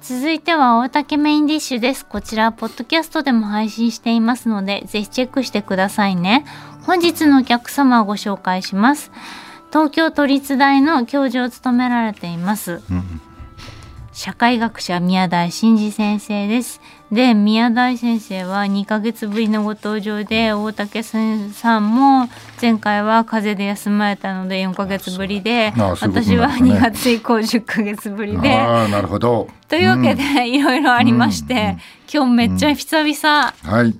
続いては大竹メインディッシュです。こちらポッドキャストでも配信していますのでぜひチェックしてくださいね。本日のお客様をご紹介します。東京都立大の教授を務められています、社会学者宮台真司先生ですで宮台先生は2ヶ月ぶりのご登場で大竹さんも前回は風邪で休まれたので4ヶ月ぶりで私はなるんですね2月以降10ヶ月ぶりで。ああなるほど。というわけでいろいろありまして、今日めっちゃ久々、はい。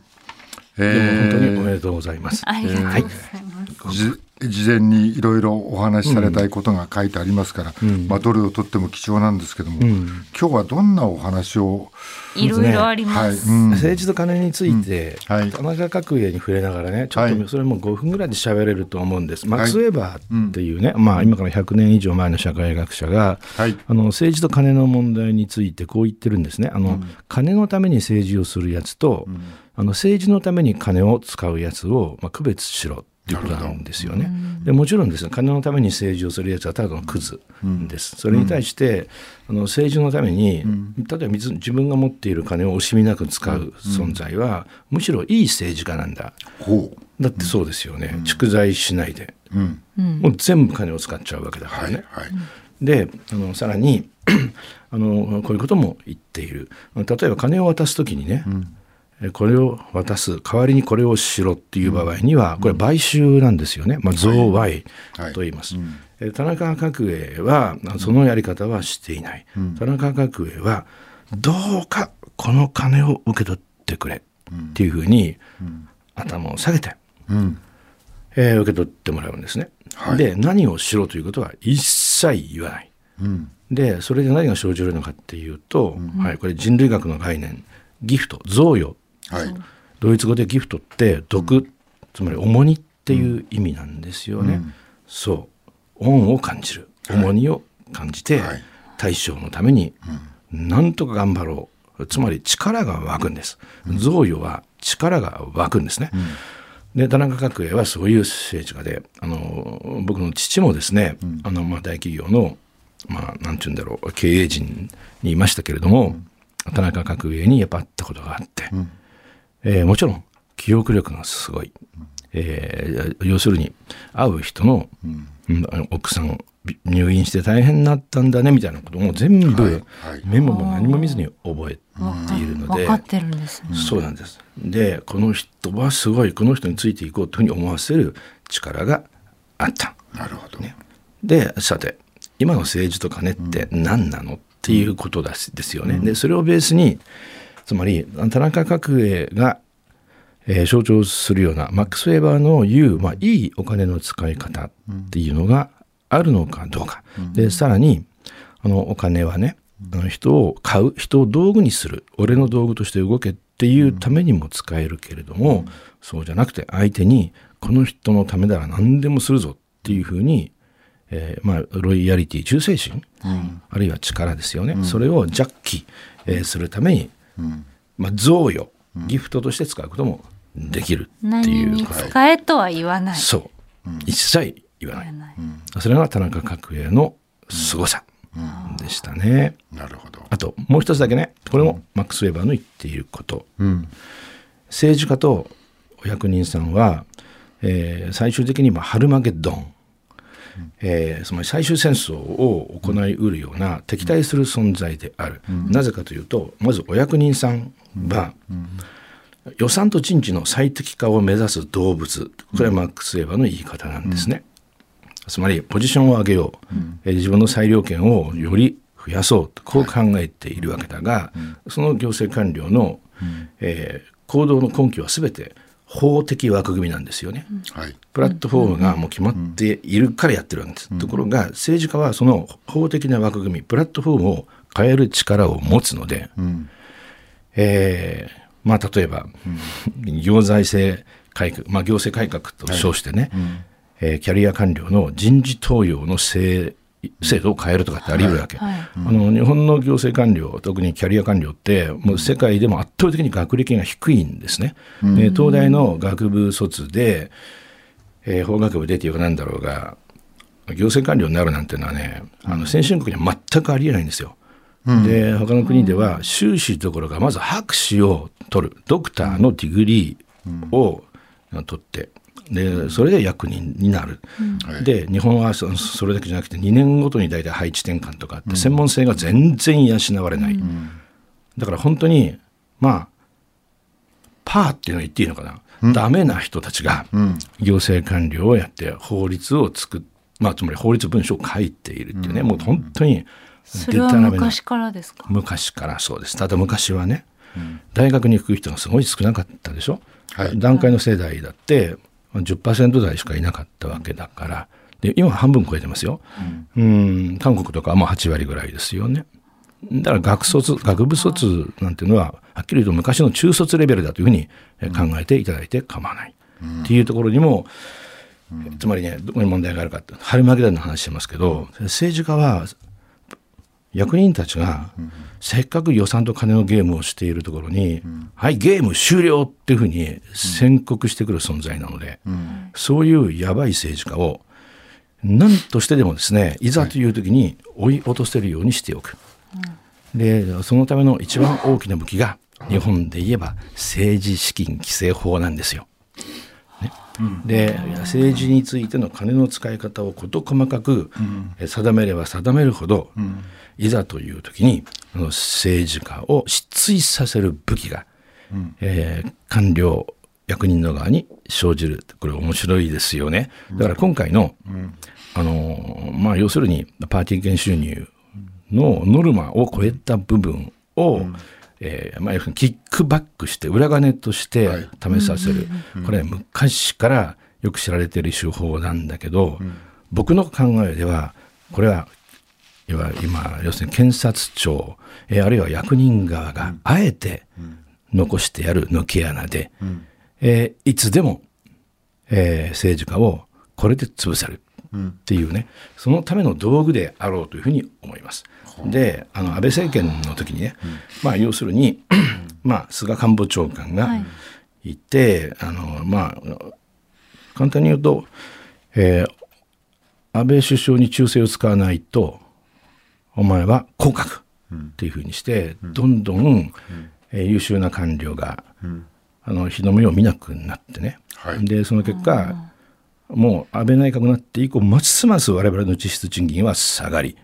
えでも本当におーめでとうございます。ありがとうございます、じ事前にいろいろお話しされたいことが書いてありますから、まあ、どれをとっても貴重なんですけども、今日はどんなお話を、いろいろありはいます、うん。政治と金について、うん。はい。田中角栄に触れながらねちょっはいとそれも5分ぐらいで喋れると思うんです、マックス・ウェーバーっていうね、まあ、今から100年以上前の社会学者が、はい。あの政治と金の問題についてこう言ってるんですね。あの、金のために政治をするやつと、あの政治のために金を使うやつを、まあ、区別しろっていうことなんですよね。でもちろんですね金のために政治をするやつはただのクズです。それに対して、あの政治のために、例えば自自分が持っている金を惜しみなく使う存在は、むしろいい政治家なんだ。ほだってそうですよね、蓄財しないで、う、うん。もう全部金を使っちゃうわけだからね。はいはい。であのさらに あのこういうことも言っている。例えば金を渡す時にね、えこれを渡す代わりにこれをしろっていう場合には、これ買収なんですよね、まあ、贈賄はい。と言います、え田中角栄はあそのやり方はしていない、田中角栄はどうかこの金を受け取ってくれっていうふうに頭を下げて、うん。えー受け取ってもらうんですね。はい。で何をしろということは一切言わない。うん。でそれで何が生じるのかっていうと、はい、これ人類学の概念。ギフト贈与はい。ドイツ語でギフトって毒、つまり重荷っていう意味なんですよね。そう恩を感じる。重荷を感じて、はい。大将のためになんとか頑張ろう。つまり力が湧くんです。贈与は力が湧くんですね。で田中角栄はそういう政治家であの僕の父もですね、あのまあ大企業のまあなんて言うんだろう経営陣にいましたけれども、田中角栄にやっぱ会ったことがあって、えーもちろん記憶力がすごい、えー要するに会う人の、うん奥さんび入院して大変になったんだねみたいなことも全部、はいはいメモも何も見ずに覚えているので。分かってるんですねそうなんです。で、この人はすごい、この人についていこうというふうに思わせる力があった。なるほど、で、さて、今の政治と金って何なのっていうことだしですよね。で、それをベースに、つまり、田中角栄が、えー象徴するようなマックス・ウェーバーの言う、まあ、いいお金の使い方っていうのがあるのかどうか。で、さらに、あの、お金はね、あの人を買う、人を道具にする、俺の道具として動けっていうためにも使えるけれども、そうじゃなくて相手に、この人のためなら何でもするぞっていうふうに、えーまあ、ロイヤリティ忠誠心、あるいは力ですよね、それをジャッキ、えーするために、まあ、贈与ギフトとして使うこともできるっていう。使えとは言わない、そう、一切言わない。言わない。それが田中角栄の凄さでしたね、なるほど。あともう一つだけね。これもマックス・ウェーバーの言っていること、うん。政治家とお役人さんは、えー最終的にまあハルマゲドン、えーつまり最終戦争を行いうるような敵対する存在である、なぜかというとまずお役人さんは、予算と人事の最適化を目指す動物。これはマックス・ウェーバーの言い方なんですね、つまりポジションを上げよう、えー自分の裁量権をより増やそう。とこう考えているわけだが、その行政官僚の、えー行動の根拠は全て法的枠組みなんですよね。はい。プラットフォームがもう決まっているからやってるわけです。ところが政治家はその法的な枠組みプラットフォームを変える力を持つので、えーまあ例えば、行財政改革、まあ、行政改革と称してね、えーキャリア官僚の人事登用の制制度を変えるとかってあり得るわけ、はいあの日本の行政官僚特にキャリア官僚ってもう世界でも圧倒的に学歴が低いんですね、で東大の学部卒で、えー法学部出てよくなんだろうが行政官僚になるなんていうのはねあの先進国には全くありえないんですよ。で他の国では修士どころかまず博士を取る。ドクターのディグリーを取ってでそれで役人になる、で日本はそそれだけじゃなくて2年ごとに大体配置転換とかあって、専門性が全然養われない、だから本当にまあパーっていうのは言っていいのかな、ダメな人たちが行政官僚をやって法律を作っまあ、つまり法律文書を書いているっていうね、もう本当にそれは昔からですか？昔からそうです。ただ昔はね、大学に行く人がすごい少なかったでしょ、はい。段階の世代だって10%台しかいなかったわけだからで今は半分超えてますよ、うん、韓国とかはもう8割ぐらいですよね。だから学卒学部卒なんていうのははっきり言うと昔の中卒レベルだというふうにえ考えていただいて構わない、っていうところにもつまりねどこに問題があるかって春巻き団の話してますけど政治家は役人たちがせっかく予算と金のゲームをしているところに「はいゲーム終了!」っていうふうに宣告してくる存在なので、そういうやばい政治家を何としてでもですねいざという時に追い落とせるようにしておく。でそのための一番大きな武器が日本で言えば政治資金規正法なんですよ。で政治についての金の使い方を事細かくえ定めれば定めるほど、いざという時に政治家を失墜させる武器が、えー官僚役人の側に生じる。これ面白いですよね。だから今回の、あのまあ要するにパーティー券収入のノルマを超えた部分を、えーまあ、要するにキックバックして裏金として試させる、これ昔からよく知られている手法なんだけど、僕の考えではこれは今要するに検察庁、えーあるいは役人側があえて残してやる抜け穴で、えーいつでも、えー政治家をこれで潰せるっていうね、そのための道具であろうというふうに思います。であの安倍政権の時にね、まあ要するに、まあ、菅官房長官がはい。いて、あのまあ簡単に言うと、えー安倍首相に忠誠を使わないとお前は降格っていうふうにして、どんどん、えー優秀な官僚が、あの日の目を見なくなってね、はい。でその結果もう安倍内閣になって以降ますます我々の実質賃金は下がり、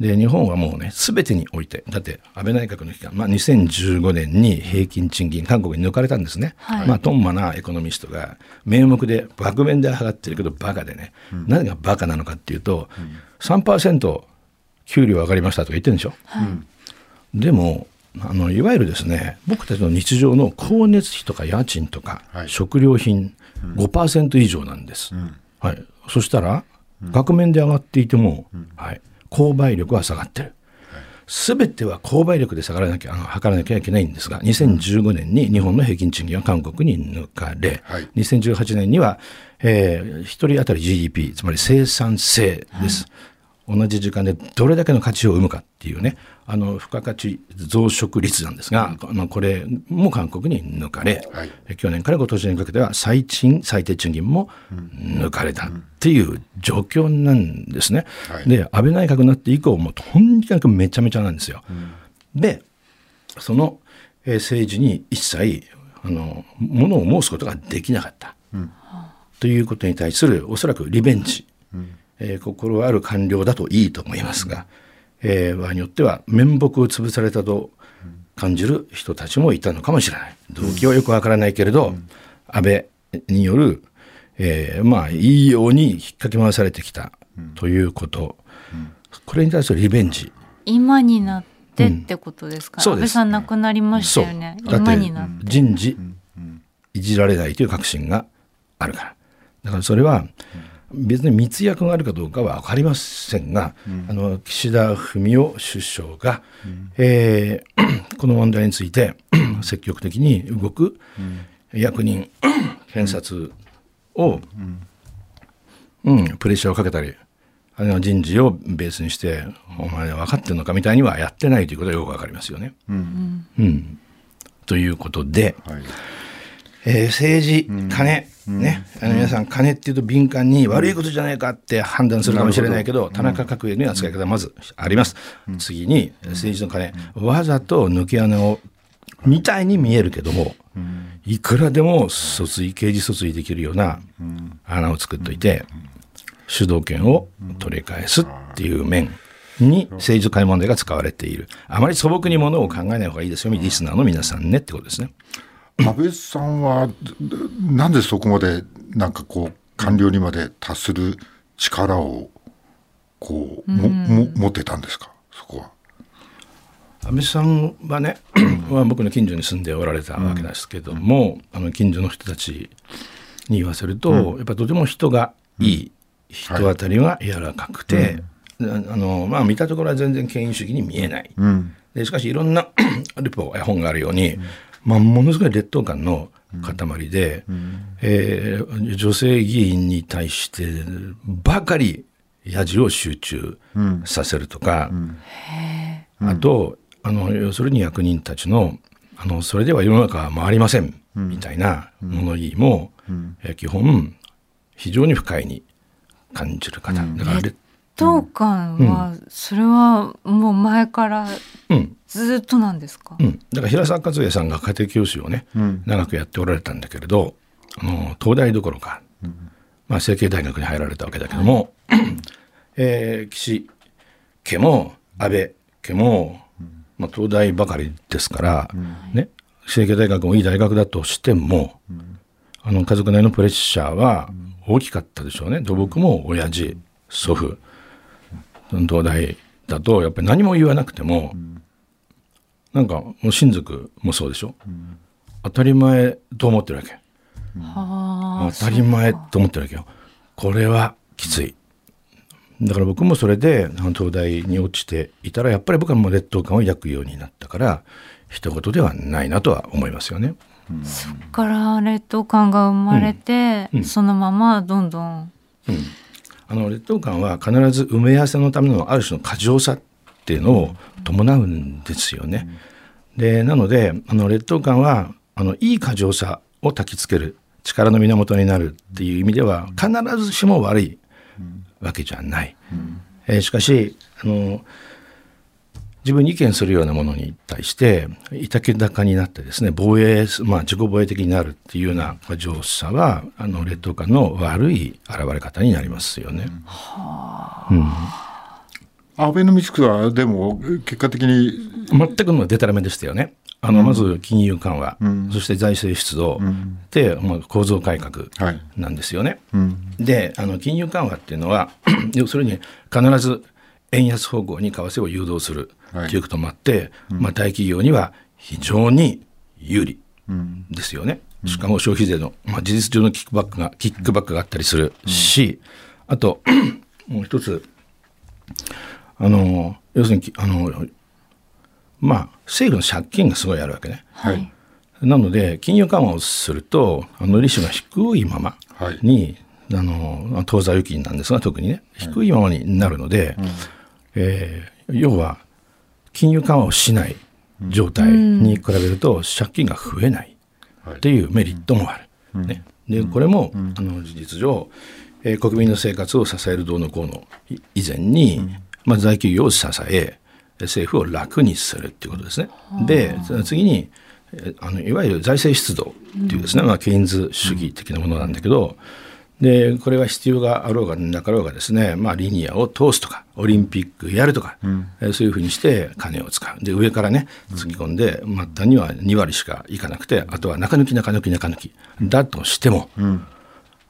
で日本はもうね全てにおいてだって安倍内閣の期間、まあ、2015年に平均賃金韓国に抜かれたんですね、はい。まあ、トンマなエコノミストが名目で額面で上がってるけどバカでね、何がバカなのかっていうと、3%給料上がりましたとか言ってるんでしょ、でもあのいわゆるですね僕たちの日常の光熱費とか家賃とか、はい。食料品5%以上なんです、はい、そしたら額面で上がっていても、はい、購買力は下がってる。すべては購買力で下がらなきゃ、測らなきゃいけないんですが、2015年に日本の平均賃金は韓国に抜かれ、はい。2018年には、えー、1人当たり GDP、つまり生産性です。同じ時間でどれだけの価値を生むかっていうね、あの付加価値増殖率なんですが、あのこれも韓国に抜かれ、はい。え去年から今年にかけては最賃最低賃金も抜かれたっていう状況なんですね。はい。で安倍内閣になって以降もうとにかくめちゃめちゃなんですよ。でその、えー政治に一切あのものを申すことができなかった、ということに対するおそらくリベンジ、えー心ある官僚だといいと思いますが、えー場合によっては面目を潰されたと感じる人たちもいたのかもしれない。動機はよくわからないけれど、安倍による、えーまあいいように引っかき回されてきたということ、これに対するリベンジ。今になってってことですか、そうです安倍さん亡くなりましたよね。今になって。人事いじられないという確信があるから。だからそれは別に密約があるかどうかは分かりませんが、あの岸田文雄首相が、えー この問題について 積極的に動く役人 検察を、うん、プレッシャーをかけたりあるいは人事をベースにしてお前分かってるのかみたいにはやってないということはよく分かりますよね。うん。ということで、はい。えー政治、金、ね、あの皆さん、金っていうと敏感に悪いことじゃないかって判断するかもしれないけど、田中角栄の扱い方はまずあります。次に、政治の金、わざと抜け穴を、みたいに見えるけども、いくらでも訴追、刑事訴追できるような穴を作っといて、主導権を取り返すっていう面に政治と金問題が使われている。あまり素朴にものを考えない方がいいですよ、リスナーの皆さんねってことですね。安倍さんはなんでそこまでなんかこう官僚にまで達する力をこうも、も持ってたんですかそこは。安倍さんはね、まあ、僕の近所に住んでおられたわけですけども、あの近所の人たちに言わせると、やっぱとても人がいい、人当たりは柔らかくて、あのまあ、見たところは全然権威主義に見えない、でしかしいろんなルポや本があるように、まあ、ものすごい劣等感の塊で、えー女性議員に対してばかりやじを集中させるとか、あとあの要するに役人たちのあのそれでは世の中は回りませんみたいな物言いも、えー基本非常に不快に感じる方、だから劣当感は、それはもう前からうん。ずっとなんですか、うん、だから平沢和也さんが家庭教師をね、長くやっておられたんだけれどあの東大どころか、まあ、成蹊大学に入られたわけだけども、えー岸家も安倍家も、まあ、東大ばかりですから、ね、成蹊大学もいい大学だとしても、あの家族内のプレッシャーは大きかったでしょうね。土木も親父祖父東大だとやっぱり何も言わなくても、なんかもう親族もそうでしょ、当たり前と思ってるわけ。はあ当たり前と思ってるわけよ。これはきつい。だから僕もそれで東大に落ちていたらやっぱり僕はもう劣等感を抱くようになったから一言ではないなとは思いますよね。そっから劣等感が生まれて、そのままどんどんあの劣等感は必ず埋め合わせのためのある種の過剰さっていうのを伴うんですよね。でなのであの劣等感はあのいい過剰さを焚きつける力の源になるっていう意味では必ずしも悪いわけじゃない。えーしかしあの自分に意見するようなものに対していたけだかになってですね防衛、まあ、自己防衛的になるっていうような過剰さはあの劣等感の悪い現れ方になりますよね。アベノミクスはでも結果的に全くのデタラメでしたよね。あのまず金融緩和、そして財政出動、で、まあ、構造改革はい。なんですよね。うん。であの金融緩和っていうのは 要するに必ず円安方向に為替を誘導するはい。ということもあって、まあ、大企業には非常に有利ですよね。しかも消費税の、まあ、事実上のキックバックがキックバックがあったりするし、あと もう一つあの要するにきあのまあ政府の借金がすごいあるわけね。はい。なので金融緩和をするとあの利子が低いままはい。に、あの当座預金なんですが特にね。低いままになるので、えー要は金融緩和をしない状態に比べると借金が増えないっていうメリットもある。ね、でこれも、あの事実上、えー国民の生活を支えるどうのこうのい以前に、まあ、大企業を支え政府を楽にするっていうことですね。で次にえーあのいわゆる財政出動っていうですね、まあ、ケインズ主義的なものなんだけど、でこれは必要があろうがなかろうがですね、まあ、リニアを通すとかオリンピックやるとか、えーそういうふうにして金を使う。で上からねつぎ込んで末端には2割しかいかなくてあとは中抜き中抜き中抜き。だとしても、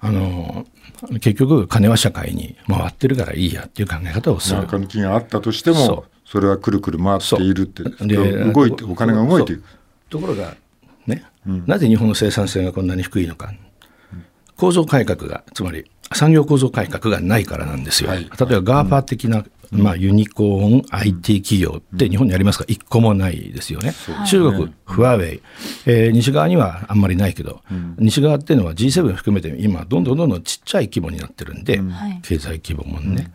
あの結局金は社会に回ってるからいいやっていう考え方をする。中抜きがあったとしてそもそれはくるくる回っているってで動いてお金が動いていく。そう。ところがね、なぜ日本の生産性がこんなに低いのか構造改革がつまり産業構造改革がないからなんですよ。はい。例えば GAFA 的な、まあ、ユニコーン IT 企業って日本にありますか？一個もないですよね。中国、フワウェイ、えー西側にはあんまりないけど、西側っていうのは G7 含めて今どんどんどんどんちっちゃい規模になってるんで、はい。経済規模もね。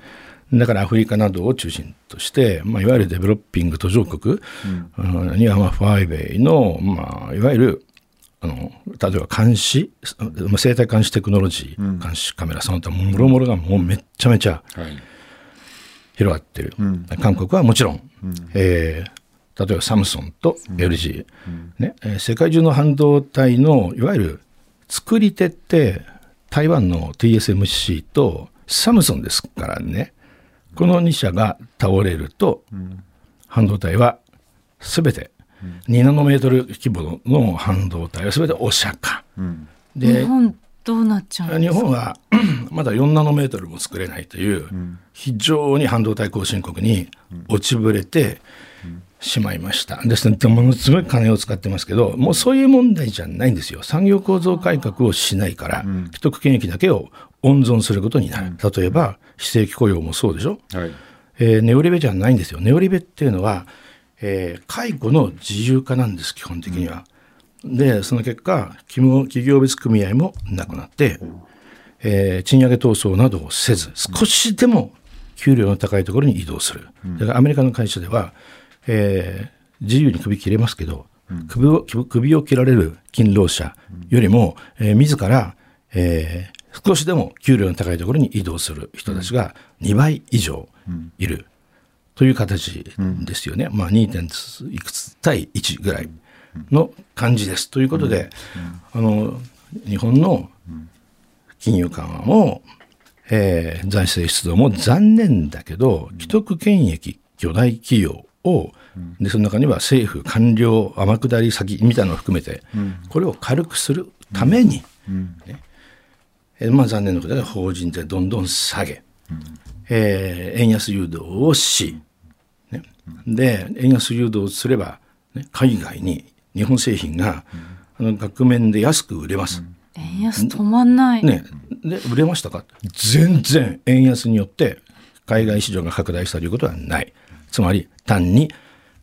だからアフリカなどを中心として、まあ、いわゆるデベロッピング途上国うん。には、まあ、ファイベイの、まあ、いわゆるあの例えば監視まあ生態監視テクノロジー、監視カメラその他もろもろがもうめっちゃめちゃはい。広がってる、韓国はもちろん、えー例えばサムソンと LG、ね。えー世界中の半導体のいわゆる作り手って台湾の TSMC とサムソンですからね。この2社が倒れると、半導体は全て2ナノメートル規模の半導体は全てお釈迦、日で本どうなっちゃうんですか？日本は まだ4ナノメートルも作れないという、非常に半導体後進国に落ちぶれてしまいました。ですので、ものすごい金を使ってますけど、もうそういう問題じゃないんですよ。産業構造改革をしないから、既得権益だけを温存することになる。例えば、非正規雇用もそうでしょ？はいえーネオリベじゃないんですよ。ネオリベっていうのは、えー解雇の自由化なんです、基本的には。で、その結果、企業企業別組合もなくなって、えー賃上げ闘争などをせず、少しでも給料の高いところに移動する。だからアメリカの会社では、えー自由に首切れますけど、首を首首を切られる勤労者よりも、えー自ら、えー少しでも給料の高いところに移動する人たちが2倍以上いるという形ですよね。まあ 2. いくつ対1ぐらいの感じです。ということで、あの日本の金融緩和も、えー財政出動も残念だけど、既得権益巨大企業を、でその中には政府官僚天下り先みたいなのを含めて、これを軽くするために、ねえーまあ、残念なことで法人税どんどん下げ、えー円安誘導をし、ね、で円安誘導すれば、ね、海外に日本製品が、あの額面で安く売れます。円安止まんない、ね、で売れましたか？全然円安によって海外市場が拡大したということはない。つまり単に、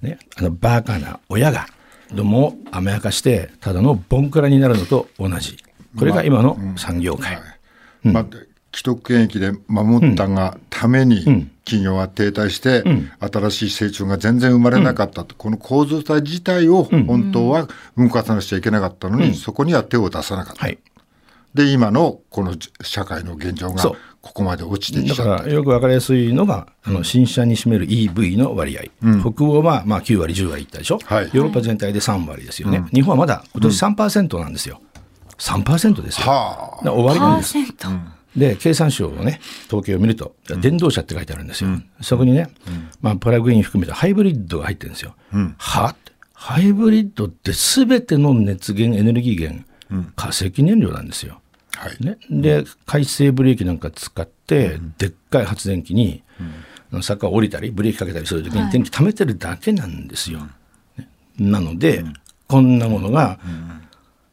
ね、あのバカな親がどもを甘やかしてただのボンクラになるのと同じ。これが今の産業界、まあ、既得権益で守ったがために企業は停滞して、新しい成長が全然生まれなかったと、この構造体自体を本当は動かさなくちゃいけなかったのに、そこには手を出さなかった。はい。で今のこの社会の現状がここまで落ちてきだかちゃった。らよく分かりやすいのが、あの新車に占める EV の割合、北欧はまあ9割、10割いったでしょ、はい。ヨーロッパ全体で3割ですよね、日本はまだ今年3%なんですよ、3%ですよ、はだから終わりなんです。で経産省のね統計を見ると電動車って書いてあるんですよ、そこにね、まあ、プラグイン含めたハイブリッドが入ってるんですよ、はってハイブリッドって全ての熱源エネルギー源、化石燃料なんですよ、あはい。ね、で回生ブレーキなんか使って、でっかい発電機に、坂を降りたりブレーキかけたりするときに電気溜めてるだけなんですよ、ね。なので、こんなものが、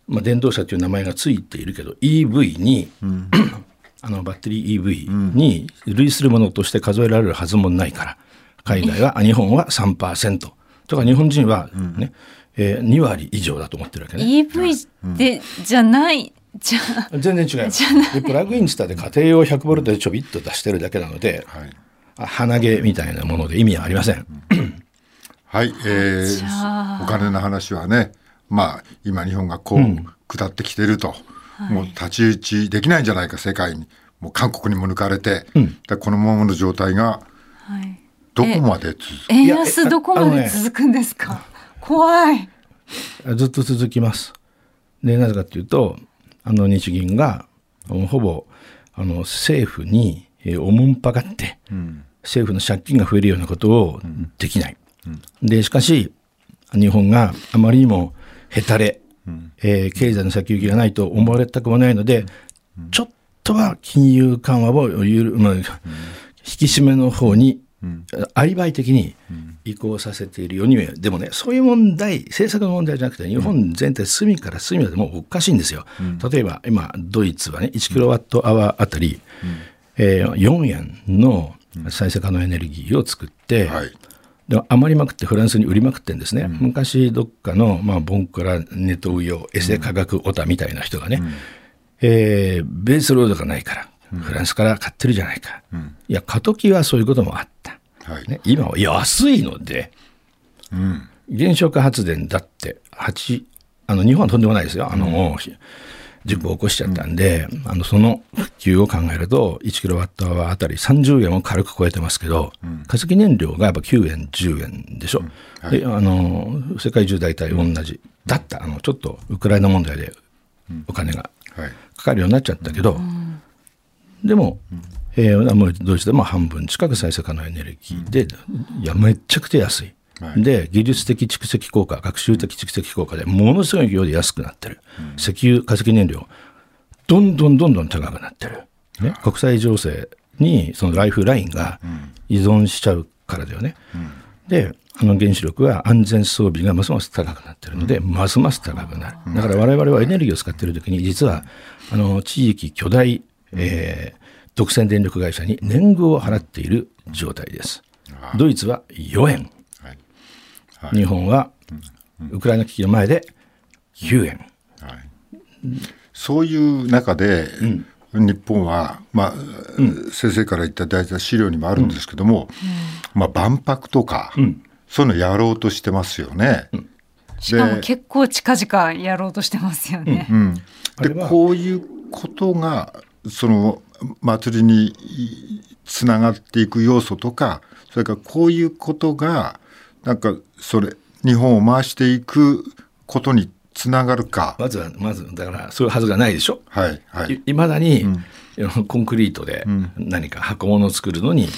まあ、電動車という名前がついているけど EV に、あのバッテリー EV に類するものとして数えられるはずもないから海外はあ 日本は3%とか日本人はね、えー2割以上だと思ってるわけね。EV で、じゃないじゃあ全然違います。でプラグインって言ったって家庭用100ボルトでちょびっと出してるだけなので、はい。あ鼻毛みたいなもので意味はありません。はい、えー、お金の話はね、まあ、今日本がこう、下ってきてると、もう太刀打ちできないんじゃないか、世界に。もう韓国にも抜かれて、でこのままの状態がはい。どこまで続く？円いや安どこまで続くんですか、怖い。ずっと続きます。でなぜかというとあの日銀がもうほぼあの政府にえーおもんぱかって、政府の借金が増えるようなことをできない。でしかし日本があまりにもへたれ、えー経済の先行きがないと思われたくもないので、ちょっとは金融緩和をゆる、まあ、引き締めの方に、アリバイ的に移行させているように見える。でもねそういう問題政策の問題じゃなくて日本全体隅から隅までもうおかしいんですよ、例えば今ドイツはね1キロワットアワーあたり、えー4円の再生可能エネルギーを作って、はいで余りまくってフランスに売りまくってんですね、昔どっかの、まあ、ボンクラネトウヨエセ科学オタみたいな人がね、えーベースロードがないから、フランスから買ってるじゃないか、いや過渡期はそういうこともあった、はい。ね、今は安いのでうん。原子力発電だって8あの日本はとんでもないですよ。あの、事故を起こしちゃったんで、あのその普及を考えると、1キロワットアワーあたり30円を軽く超えてますけど、化石燃料がやっぱ9円、10円でしょ。であの世界中大体同じ。だったあのちょっとウクライナ問題でお金がかかるようになっちゃったけど、でも、えー、ドイツでも半分近く再生可能エネルギーで、いやめっちゃくちゃ安い。で技術的蓄積効果学習的蓄積効果でものすごい量で安くなってる、うん、石油化石燃料どんどんどんどん高くなってる、ね、国際情勢にそのライフラインが依存しちゃうからだよね、うん、であの原子力は安全装備がますます高くなってるので、うん、ますます高くなる。だから我々はエネルギーを使っている時に実はあの地域巨大、えー、独占電力会社に年貢を払っている状態です。ドイツは4円はい、日本はウクライナ危機の前で9円、はい、そういう中で、うん、日本は、まあ、うん、先生から言った大体資料にもあるんですけども、うん、まあ、万博とか、そういうのやろうとしてますよね。しかも結構近々やろうとしてますよね。でこういうことがその祭りにつながっていく要素とかそれからこういうことがなんかそれ日本を回していくことにつながるか。まずはまずだからそういうはずがないでしょ？はいはい。いまだに、うん、コンクリートで何か箱物を作るのに、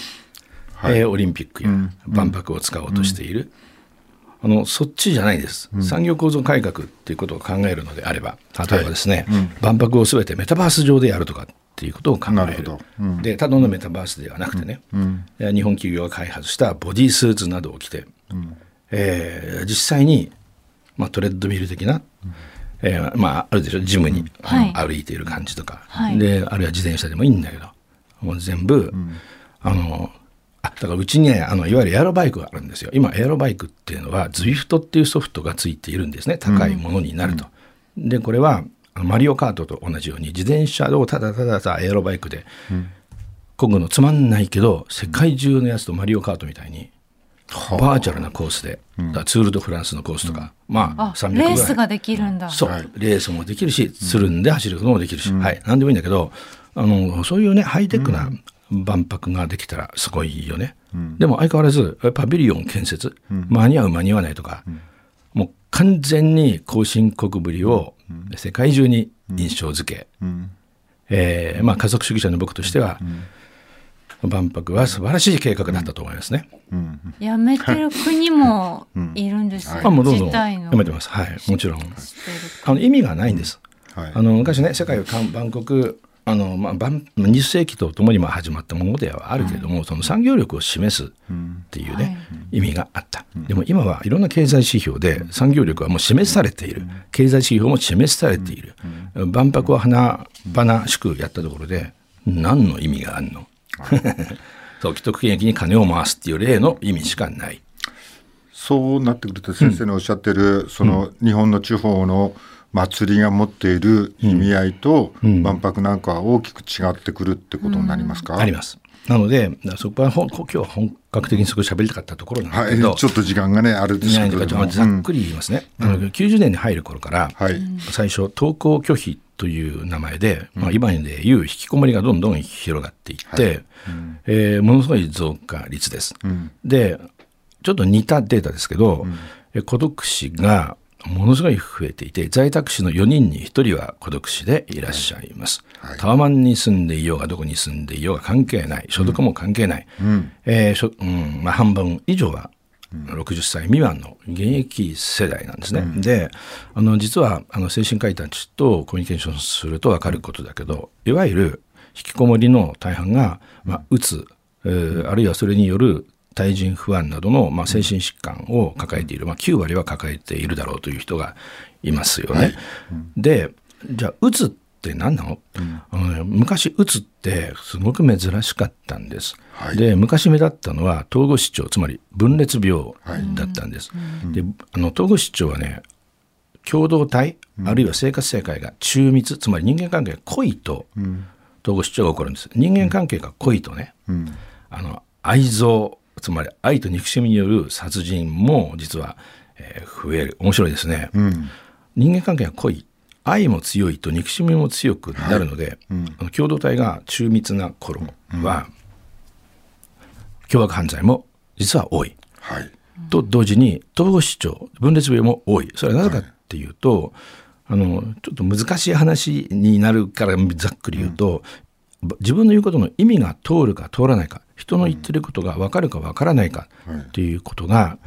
うん、えー、オリンピックや万博を使おうとしている、あのそっちじゃないです、うん、産業構造改革っていうことを考えるのであれば例えばですね、はいうん、万博をすべてメタバース上でやるとかっていうことを考える、うん、でただのメタバースではなくてね、日本企業が開発したボディースーツなどを着てえー、実際に、まあ、トレッドミル的な、えーまあ、あるでしょ？ジムに、はい、歩いている感じとか、はい、であるいは自転車でもいいんだけど。もう全部、うん、あのあだからうちにねあのいわゆるエアロバイクがあるんですよ。今エアロバイクっていうのは ZWIFT っていうソフトがついているんですね。高いものになると。うん、でこれはマリオカートと同じように自転車をただたださエアロバイクで漕ぐのつまんないけど世界中のやつとマリオカートみたいにバーチャルなコースで、うん、ツール・ド・フランスのコースとか、うん、まあ300ぐらいレースができるんだ。そう、はい、レースもできるしつるんで走ることもできるし、うん、はい。何でもいいんだけどあのそういうねハイテクな万博ができたらすごいよね、でも相変わらずパビリオン建設、間に合う間に合わないとか、もう完全に後進国ぶりを世界中に印象付け、えーまあ、家族主義者の僕としては、万博は素晴らしい計画だったと思いますね。やめてる国もい。るんですよ、あもうどんどんやめてます。はい、もちろん。あの意味がないんです。あの昔ね世界万国あのまあ、20世紀とともにまあ始まったものではあるけれども、うん、その産業力を示すっていうね、うん、意味があった、うん、でも今はいろんな経済指標で産業力はもう示されている、経済指標も示されている、万博は華々しくやったところで何の意味があるの？そう既得権益に金を回すっていう例の意味しかない。そうなってくると先生のおっしゃってる、うん、その日本の地方の祭りが持っている意味合いと、万博なんかは大きく違ってくるってことになりますか、あります。なので、そこは今日は本格的にすごい喋りたかったところなんですけど、はい、ちょっと時間がね、あるんですけどざっくり言いますね、うん、あの90年に入る頃から、はい、最初、登校拒否という名前で、まあ、今でいう引きこもりがどんどん広がっていって、はい。えー、ものすごい増加率です。うん、でちょっと似たデータですけど、うん、孤独死がものすごい増えていて在宅死の4人に1人は孤独死でいらっしゃいます、はい、タワマンに住んでいようがどこに住んでいようが関係ない。所得も関係ない、うん。えーうんまあ、半分以上は60歳未満の現役世代なんですね。うん、であの実はあの精神科医たちとコミュニケーションすると分かることだけどいわゆる引きこもりの大半が、まあ、うつ、えー、あるいはそれによる対人不安などの、まあ、精神疾患を抱えている、まあ、9割は抱えているだろうという人がいますよね。はい。うん、でじゃあうつって何なの？うん、昔うつってすごく珍しかったんです。はい、で昔目立ったのは統合失調つまり分裂病だったんです。はい、であの統合失調はね共同体、あるいは生活世界が中密つまり人間関係が濃いと、統合失調が起こるんです。人間関係が濃いとね、あの愛憎つまり愛と憎しみによる殺人も実は、えー、増える。面白いですね。人間関係が濃い愛も強いと憎しみも強くなるので、はい。うん、共同体が中密な頃は、うん、凶悪犯罪も実は多い。はい、と同時に統合失調分裂病も多い。それはなぜかっていうと、はい、あのちょっと難しい話になるからざっくり言うと、うん、自分の言うことの意味が通るか通らないか人の言ってることが分かるか分からないかっていうことが、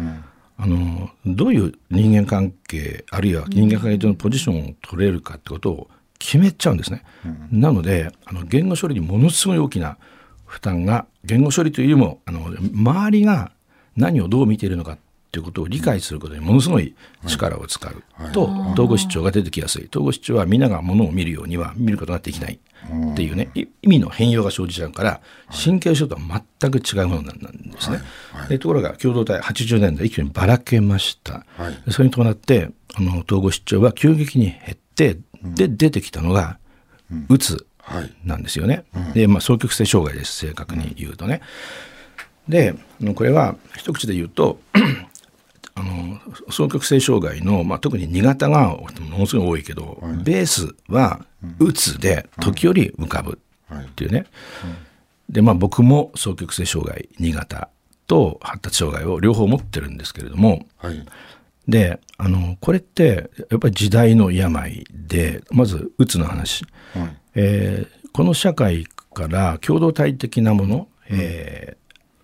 あのどういう人間関係あるいは人間関係上のポジションを取れるかってことを決めちゃうんですね。うん、なのであの言語処理にものすごい大きな負担が言語処理というよりもあの周りが何をどう見ているのかということを理解することにものすごい力を使うと、統合失調が出てきやすい。統合失調は皆がものを見るようには見ることができないっていうね意味の変容が生じちゃうから神経症とは全く違うものなんですね。でところが共同体80年代一気にばらけました。それに伴ってあの統合失調は急激に減ってで出てきたのがうつなんですよね。で、まあ、双極性障害です正確に言うとね。でこれは一口で言うとあの双極性障害の、まあ、特に2型がものすごい多いけど、はい、ベースはうつで時折浮かぶっていうね、でまあ僕も双極性障害2型と発達障害を両方持ってるんですけれども、はい、であのこれってやっぱり時代の病でまずうつの話、はい、えー、この社会から共同体的なもの、え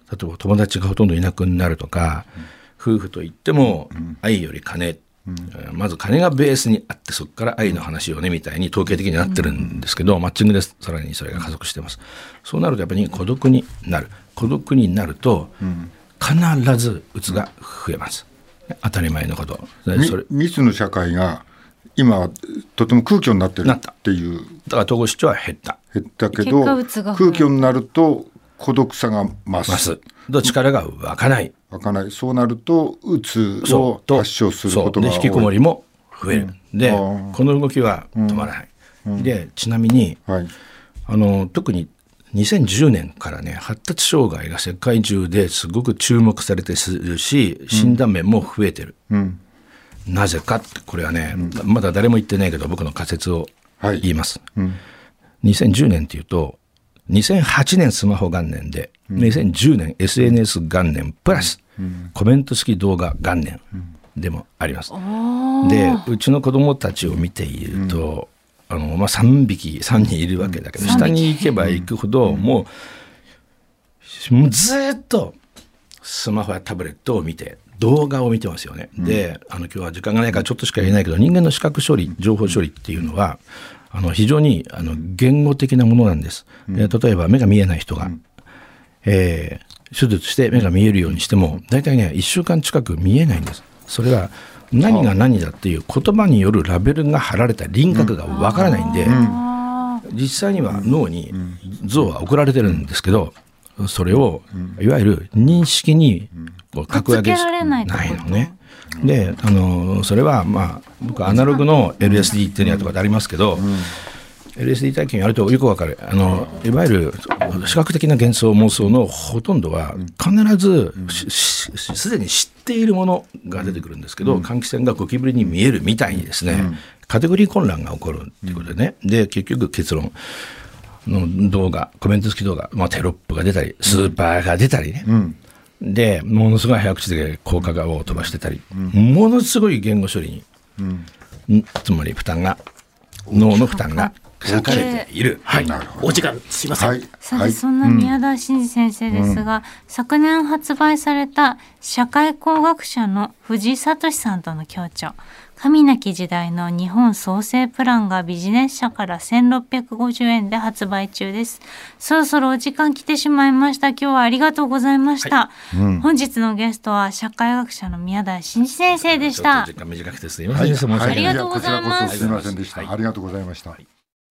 ー、例えば友達がほとんどいなくなるとか、うん夫婦といっても愛より金、うん、まず金がベースにあってそこから愛の話をねみたいに統計的になってるんですけど、マッチングでさらにそれが加速してます。そうなるとやっぱり孤独になる。孤独になると必ずうつが増えます。当たり前のこと。それ密の社会が今とても空虚になってるっていう。だから統合失調は減った。減ったけど空虚になると孤独さが増す増力が湧かない。湧かない。そうなるとう。つを発症することが引きこもりも増える、うん、でこの動きは止まらない、うん、でちなみに、はい、あの特に2010年からね発達障害が世界中ですごく注目されてるし診断面も増えてる、うん、なぜかってこれはね、まだ誰も言ってないけど僕の仮説を言います、はい、2010年っていうと2008年スマホ元年で、うん、2010年 SNS 元年プラス、うん、コメント付き動画元年でもあります。でうちの子供たちを見ていると、あのまあ、3匹3人いるわけだけど、下に行けば行くほど、もうもうずっとスマホやタブレットを見て動画を見てますよね。であの今日は時間がないからちょっとしか言えないけど人間の視覚処理情報処理っていうのは、あの非常にあの言語的なものなんです。うん、例えば目が見えない人が、うん、えー、手術して目が見えるようにしても大体ね1週間近く見えないんです。それは何が何だっていう言葉によるラベルが貼られた輪郭がわからないんで、実際には脳に像は送られてるんですけどそれをいわゆる認識に格上げしないのね。であのそれはまあ僕アナログの LSD っていうのとかでありますけど、うん、LSD 体験やるとよくわかる。あのいわゆる視覚的な幻想妄想のほとんどは必ずすでに知っているものが出てくるんですけど、換気扇がゴキブリに見えるみたいにですね、カテゴリー混乱が起こるっていうことでね、で結局結論。の動画コメント付き動画、まあ、テロップが出たりスーパーが出たりね、うんでものすごい早口で効果を飛ばしてたり、うん、ものすごい言語処理に、うん、つまり負担が脳の負担がかかれている。はい、お時間すいません。はい、さて、そんな宮田真司先生ですが、うん、昨年発売された社会工学者の藤井聡さんとの協調。神なき時代の日本創生プランがビジネス社から1650円で発売中です。そろそろお時間来てしまいました。今日はありがとうございました。はいうん、本日のゲストは社会学者の宮台真司先生でした。時間短くてすいません、はい、ありがとうございます。すみませんでした。ありがとうございました。